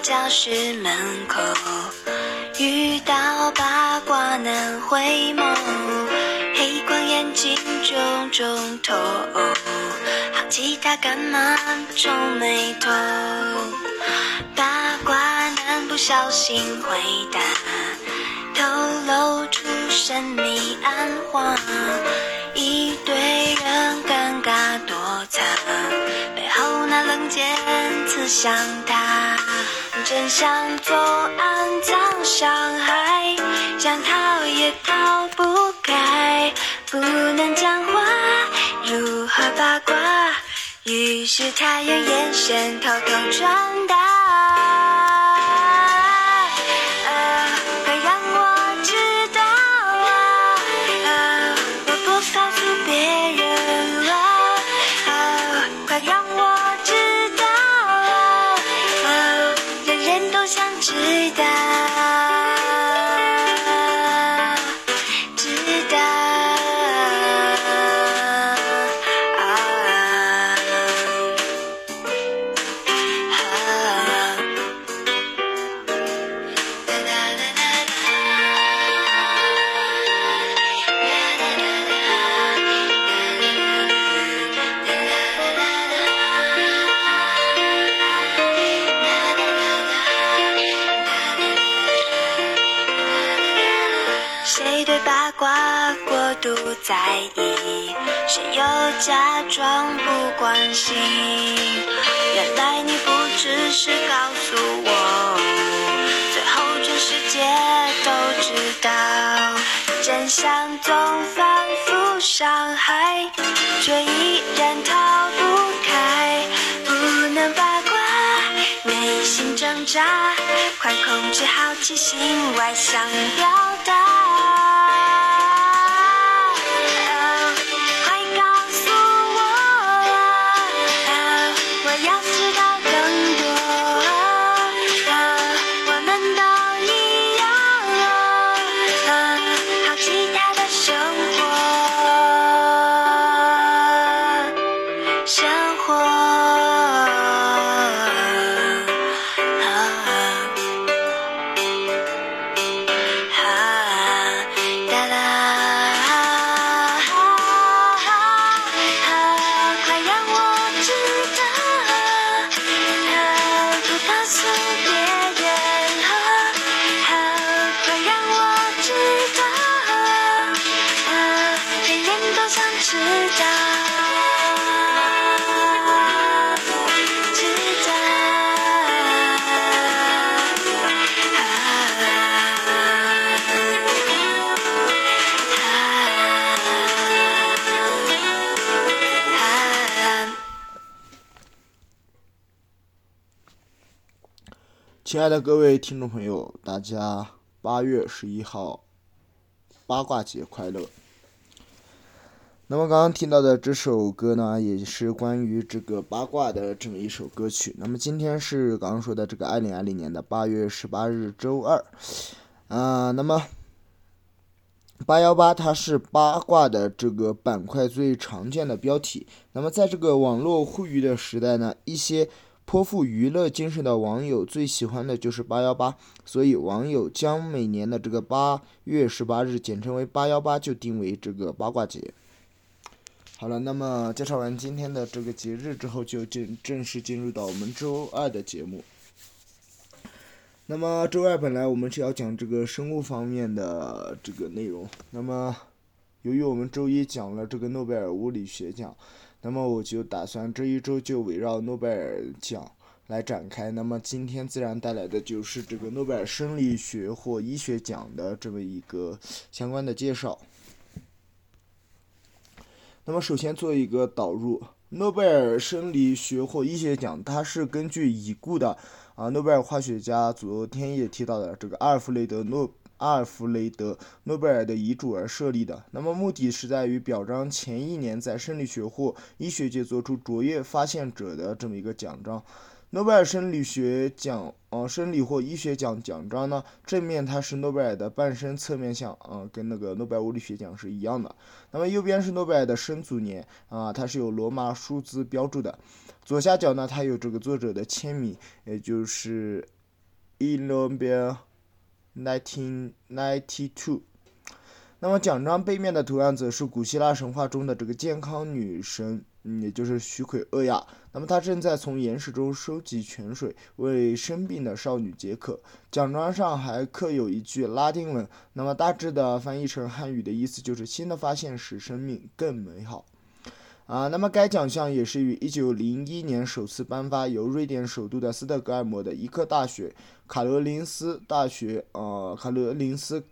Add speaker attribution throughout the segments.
Speaker 1: 教室门口，遇到八卦男回眸，黑框眼镜重重头，好奇他干嘛皱眉头？八卦男不小心回答，透露出神秘暗话，一堆人尴尬躲藏，冷箭刺向他，真相总暗藏伤害，想逃也逃不开，不能讲话，如何八卦？于是他用眼神偷偷传达。谁对八卦过度在意？谁又假装不关心？原来你不只是告诉我，最后全世界都知道，真相总反复伤害，却依然逃不开，不能把，挣扎，快控制好奇心外向表达。
Speaker 2: 亲爱的各位听众朋友，大家八月十一号八卦节快乐。那么刚刚听到的这首歌呢，也是关于这个八卦的这么一首歌曲。那么今天是刚刚说的这个二零二零年的八月十八日周二，啊、那么八幺八它是八卦的这个板块最常见的标题。那么在这个网络互娱的时代呢，一些颇富娱乐精神的网友最喜欢的就是八幺八，所以网友将每年的这个八月十八日简称为八幺八，就定为这个八卦节。好了，那么介绍完今天的这个节日之后，就正正式进入到我们周二的节目。那么周二本来我们是要讲这个生物方面的这个内容，那么由于我们周一讲了这个诺贝尔物理学奖，那么我就打算这一周就围绕诺贝尔奖来展开。那么今天自然带来的就是这个诺贝尔生理学或医学奖的这么一个相关的介绍。那么首先做一个导入，诺贝尔生理学或医学奖，它是根据已故的啊诺贝尔化学家昨天也提到的这个阿尔弗雷德诺阿尔弗雷德诺贝尔的遗嘱而设立的。那么目的是在于表彰前一年在生理学或医学界做出卓越发现者的这么一个奖章。诺贝尔生理学奖，呃，生理或医学奖奖章呢，正面它是诺贝尔的半身侧面像，啊、跟那个诺贝尔物理学奖是一样的。那么右边是诺贝尔的生卒年，啊、它是有罗马数字标注的。左下角呢，它有这个作者的签名，也就是 in Nobel 1992。那么奖章背面的图案则是古希腊神话中的这个健康女神，嗯，也就是许奎厄亚。那么她正在从岩石中收集泉水，为生病的少女解渴。奖章上还刻有一句拉丁文，那么大致的翻译成汉语的意思就是“新的发现使生命更美好”。啊，那么该奖项也是于1901年首次颁发，由瑞典首都的斯德哥尔摩的医科大学、卡罗林斯大学、呃，卡罗林斯。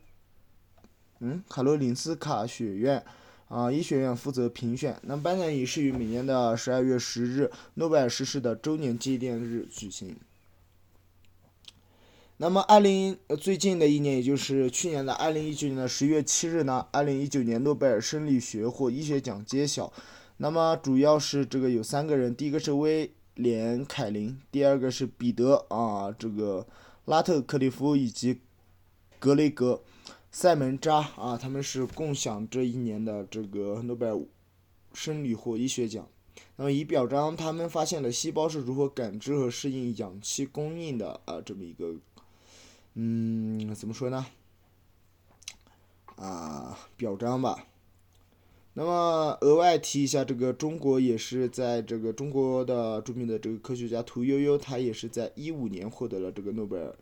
Speaker 2: 嗯，卡罗林斯卡学院啊，医学院负责评选。那么颁奖仪式于每年的十二月十日，诺贝尔逝世的周年纪念日举行。那么，二零最近的一年，也就是去年的二零一九年的十月七日呢，二零一九年诺贝尔生理学或医学奖揭晓。那么，主要是这个有三个人，第一个是威廉凯林，第二个是彼得啊，这个拉特克利夫以及格雷格。塞门扎啊，他们是共享这一年的这个诺贝尔生理或医学奖。那么以表彰他们发现了细胞是如何感知和适应氧气供应的啊，这么一个，嗯，怎么说呢？啊，表彰吧。那么额外提一下，这个中国也是在这个中国的著名的这个科学家屠呦呦，他也是在一五年获得了这个诺贝尔。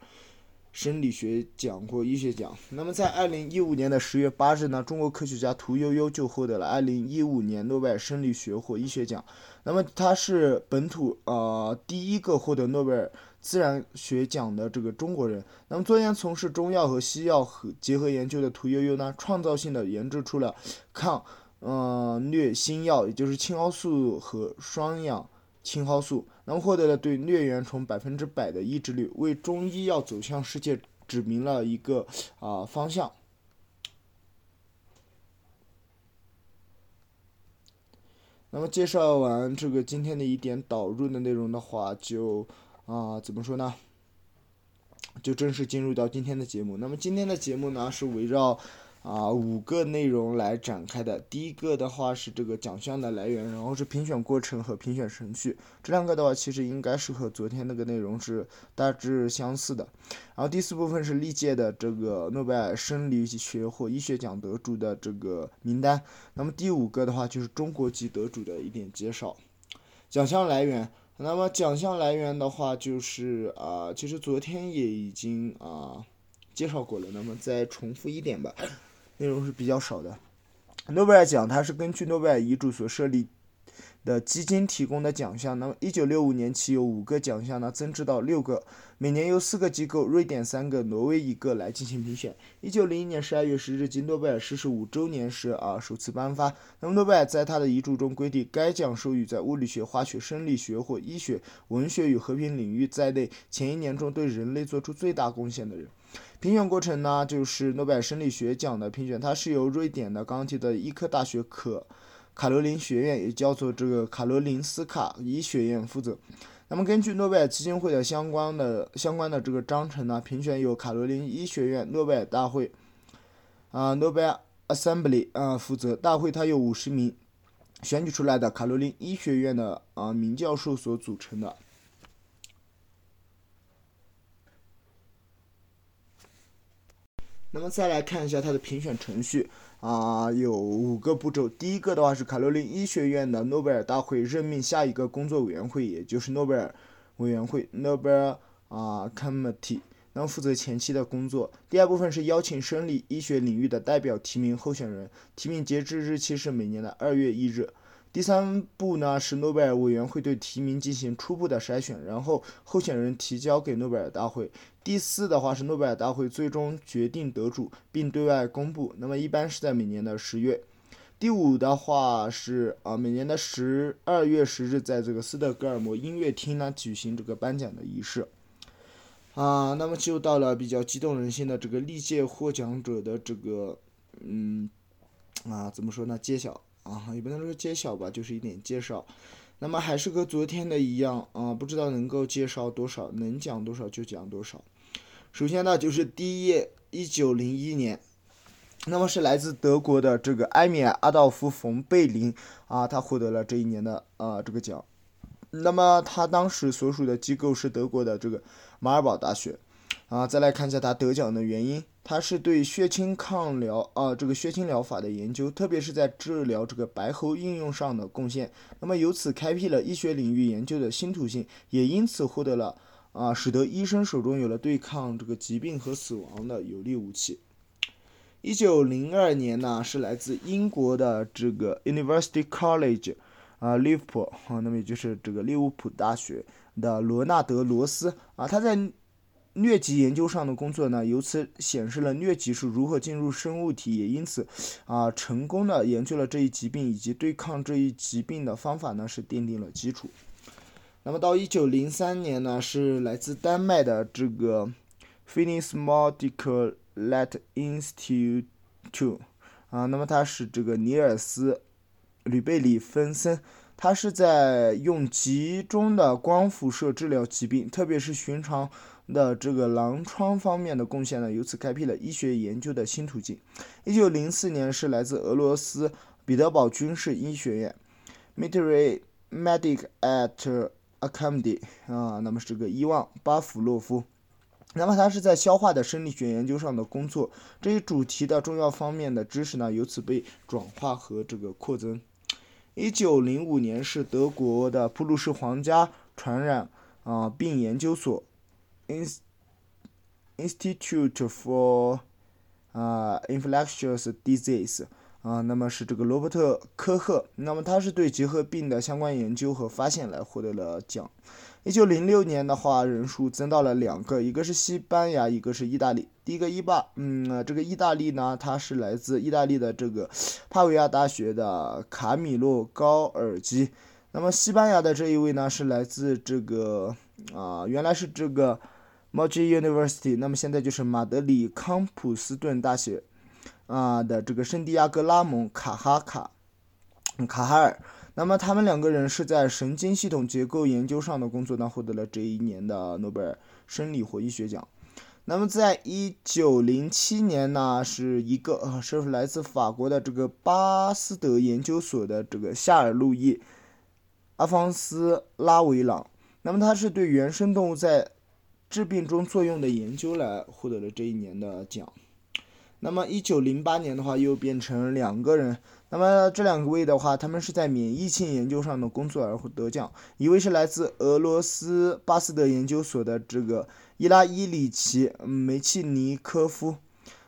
Speaker 2: 生理学奖或医学奖。那么，在二零一五年的十月八日呢，中国科学家屠呦呦就获得了二零一五年诺贝尔生理学或医学奖。那么，他是本土呃第一个获得诺贝尔自然学奖的这个中国人。那么，昨天从事中药和西药和结合研究的屠呦呦呢，创造性的研制出了抗呃疟新药，也就是青蒿素和双氧。青蒿素，那么获得了对疟原虫百分之百的抑制率，为中医药走向世界指明了一个啊方向。那么介绍完这个今天的一点导入的内容的话，就啊怎么说呢？就正式进入到今天的节目。那么今天的节目呢是围绕。啊，五个内容来展开的。第一个的话是这个奖项的来源，然后是评选过程和评选程序。这两个的话，其实应该是和昨天那个内容是大致相似的。然后第四部分是历届的这个诺贝尔生理学或医学奖得主的这个名单。那么第五个的话就是中国籍得主的一点介绍。奖项来源，那么奖项来源的话就是啊，其实昨天也已经啊介绍过了。那么再重复一点吧。内容是比较少的。诺贝尔奖它是根据诺贝尔遗嘱所设立的基金提供的奖项。那么，一九六五年起有五个奖项呢，增至到六个，每年由四个机构，瑞典三个，挪威一个来进行评选。一九零一年十二月十日，即诺贝尔逝世五周年时啊，首次颁发。那么，诺贝尔在他的遗嘱中规定，该奖授予在物理学、化学、生理学或医学、文学与和平领域在内前一年中对人类做出最大贡献的人。评选过程呢，就是诺贝尔生理学奖的评选，它是由瑞典的刚刚提的医科大学可卡罗琳学院，也叫做这个卡罗林斯卡医学院负责。那么根据诺贝尔基金会的相关的相关的这个章程呢，评选由卡罗琳医学院诺贝尔大会啊，诺贝尔 Assembly 啊负责。大会它有五十名选举出来的卡罗琳医学院的啊名教授所组成的。那么再来看一下它的评选程序啊，有五个步骤。第一个的话是卡罗琳医学院的诺贝尔大会任命下一个工作委员会，也就是诺贝尔委员会 （Nobel 啊 Committee），那么负责前期的工作。第二部分是邀请生理医学领域的代表提名候选人，提名截止日期是每年的二月一日。第三步呢是诺贝尔委员会对提名进行初步的筛选，然后候选人提交给诺贝尔大会。第四的话是诺贝尔大会最终决定得主并对外公布，那么一般是在每年的十月。第五的话是啊每年的十二月十日在这个斯德哥尔摩音乐厅呢举行这个颁奖的仪式。啊，那么就到了比较激动人心的这个历届获奖者的这个嗯啊怎么说呢揭晓。啊，也不能说揭晓吧，就是一点介绍。那么还是和昨天的一样啊，不知道能够介绍多少，能讲多少就讲多少。首先呢，就是第一页，一九零一年，那么是来自德国的这个埃米尔·阿道夫·冯·贝林啊，他获得了这一年的啊这个奖。那么他当时所属的机构是德国的这个马尔堡大学。啊，再来看一下他得奖的原因，他是对血清抗疗啊这个血清疗法的研究，特别是在治疗这个白喉应用上的贡献。那么由此开辟了医学领域研究的新途径，也因此获得了啊，使得医生手中有了对抗这个疾病和死亡的有力武器。一九零二年呢，是来自英国的这个 University College 啊，利物浦啊，那么也就是这个利物浦大学的罗纳德罗斯啊，他在疟疾研究上的工作呢，由此显示了疟疾是如何进入生物体，也因此啊，成功的研究了这一疾病以及对抗这一疾病的方法呢，是奠定了基础。那么到一九零三年呢，是来自丹麦的这个 Finnish Medical Let Institute 啊，那么他是这个尼尔斯吕贝里芬森。他是在用集中的光辐射治疗疾病，特别是寻常的这个狼疮方面的贡献呢，由此开辟了医学研究的新途径。一九零四年是来自俄罗斯彼得堡军事医学院 （Military Medic at Academy） 啊，那么是个伊万巴甫洛夫。那么他是在消化的生理学研究上的工作，这一主题的重要方面的知识呢，由此被转化和这个扩增。一九零五年是德国的普鲁士皇家传染啊病研究所，Institute for 啊 Infectious Disease 啊，那么是这个罗伯特科赫，那么他是对结核病的相关研究和发现来获得了奖。一九零六年的话，人数增到了两个，一个是西班牙，一个是意大利。第一个意巴，嗯，这个意大利呢，他是来自意大利的这个帕维亚大学的卡米洛高尔基。那么西班牙的这一位呢，是来自这个啊，原来是这个 m a d r i University，那么现在就是马德里康普斯顿大学啊的这个圣地亚哥拉蒙卡哈卡卡哈尔。那么他们两个人是在神经系统结构研究上的工作呢，获得了这一年的诺贝尔生理或医学奖。那么在一九零七年呢，是一个呃，是来自法国的这个巴斯德研究所的这个夏尔路易阿方斯拉维朗。那么他是对原生动物在治病中作用的研究来获得了这一年的奖。那么一九零八年的话，又变成两个人。那么这两位的话，他们是在免疫性研究上的工作而得奖。一位是来自俄罗斯巴斯德研究所的这个伊拉伊里奇梅契尼科夫，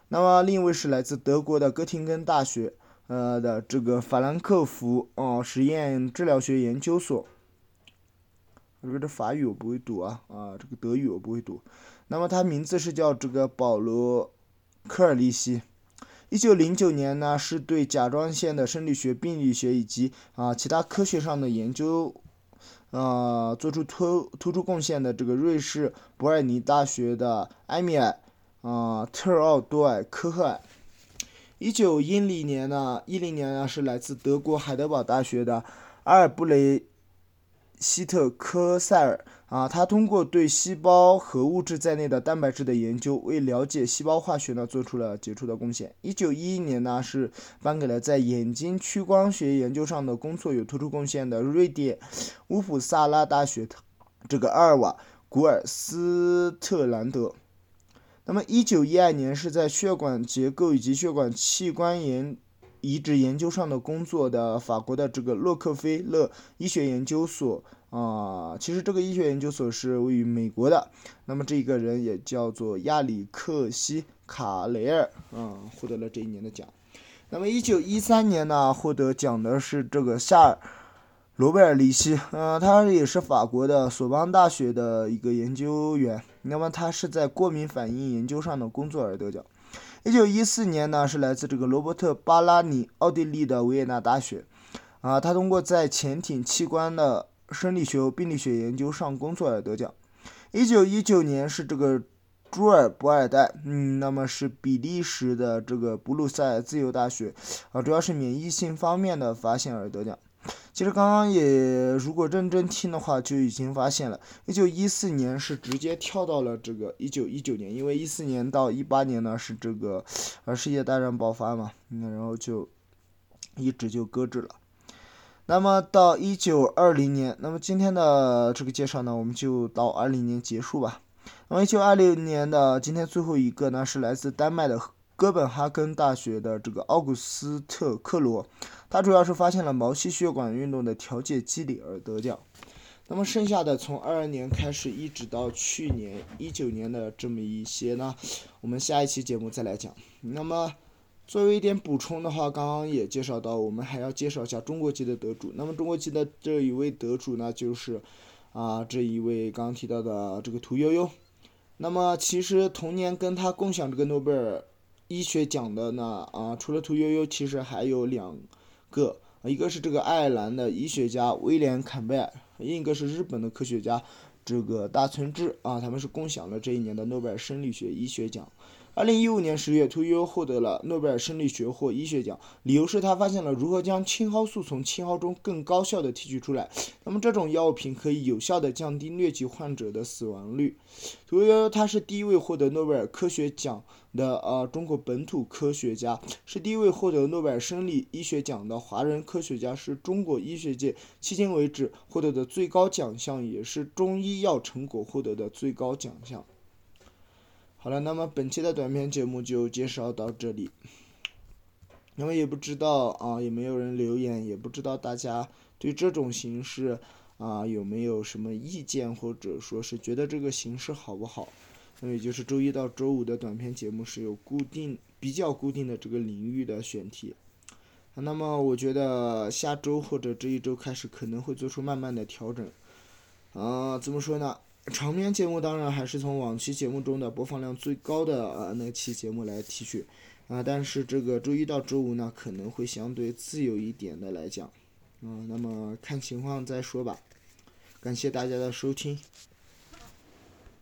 Speaker 2: 那么另一位是来自德国的哥廷根大学呃的这个法兰克福哦实验治疗学研究所。这个这法语我不会读啊啊，这个德语我不会读。那么他名字是叫这个保罗科尔利希。一九零九年呢，是对甲状腺的生理学、病理学以及啊其他科学上的研究，啊做出突突出贡献的这个瑞士伯尔尼大学的埃米尔啊特奥多尔科赫尔。一九一零年呢，一零年呢是来自德国海德堡大学的阿尔布雷希特科塞尔。啊，他通过对细胞核物质在内的蛋白质的研究，为了解细胞化学呢做出了杰出的贡献。一九一一年呢，是颁给了在眼睛屈光学研究上的工作有突出贡献的瑞典乌普萨拉大学这个阿尔瓦古尔斯特兰德。那么一九一二年是在血管结构以及血管器官研移植研究上的工作的法国的这个洛克菲勒医学研究所。啊，其实这个医学研究所是位于美国的。那么这个人也叫做亚里克西卡雷尔，啊，获得了这一年的奖。那么一九一三年呢，获得奖的是这个夏尔罗贝尔里希，呃，他也是法国的索邦大学的一个研究员。那么他是在过敏反应研究上的工作而得奖。一九一四年呢，是来自这个罗伯特巴拉尼，奥地利的维也纳大学，啊，他通过在潜艇器官的生理学和病理学研究上工作而得奖。一九一九年是这个朱尔博尔代，嗯，那么是比利时的这个布鲁塞尔自由大学，啊，主要是免疫性方面的发现而得奖。其实刚刚也如果认真听的话，就已经发现了。一九一四年是直接跳到了这个一九一九年，因为一四年到一八年呢是这个呃世界大战爆发嘛，那然后就一直就搁置了。那么到一九二零年，那么今天的这个介绍呢，我们就到二零年结束吧。那么一九二六年的今天最后一个呢，是来自丹麦的哥本哈根大学的这个奥古斯特克罗，他主要是发现了毛细血管运动的调节机理而得奖。那么剩下的从二二年开始一直到去年一九年的这么一些呢，我们下一期节目再来讲。那么作为一点补充的话，刚刚也介绍到，我们还要介绍一下中国籍的得主。那么中国籍的这一位得主呢，就是啊这一位刚刚提到的这个屠呦呦。那么其实同年跟他共享这个诺贝尔医学奖的呢，啊除了屠呦呦，其实还有两个，一个是这个爱尔兰的医学家威廉坎贝尔。另一个是日本的科学家，这个大村智啊，他们是共享了这一年的诺贝尔生理学医学奖。二零一五年十月，屠呦呦获得了诺贝尔生理学或医学奖，理由是他发现了如何将青蒿素从青蒿中更高效的提取出来。那么这种药品可以有效的降低疟疾患者的死亡率。屠呦呦他是第一位获得诺贝尔科学奖的呃中国本土科学家，是第一位获得诺贝尔生理医学奖的华人科学家，是中国医学界迄今为止获得的最高奖项，也是中医药成果获得的最高奖项。好了，那么本期的短片节目就介绍到这里。那么也不知道啊，也没有人留言，也不知道大家对这种形式啊有没有什么意见，或者说是觉得这个形式好不好？那么也就是周一到周五的短片节目是有固定、比较固定的这个领域的选题。那么我觉得下周或者这一周开始可能会做出慢慢的调整。啊，怎么说呢？长篇节目当然还是从往期节目中的播放量最高的呃那期节目来提取，啊，但是这个周一到周五呢可能会相对自由一点的来讲，啊，那么看情况再说吧。感谢大家的收听。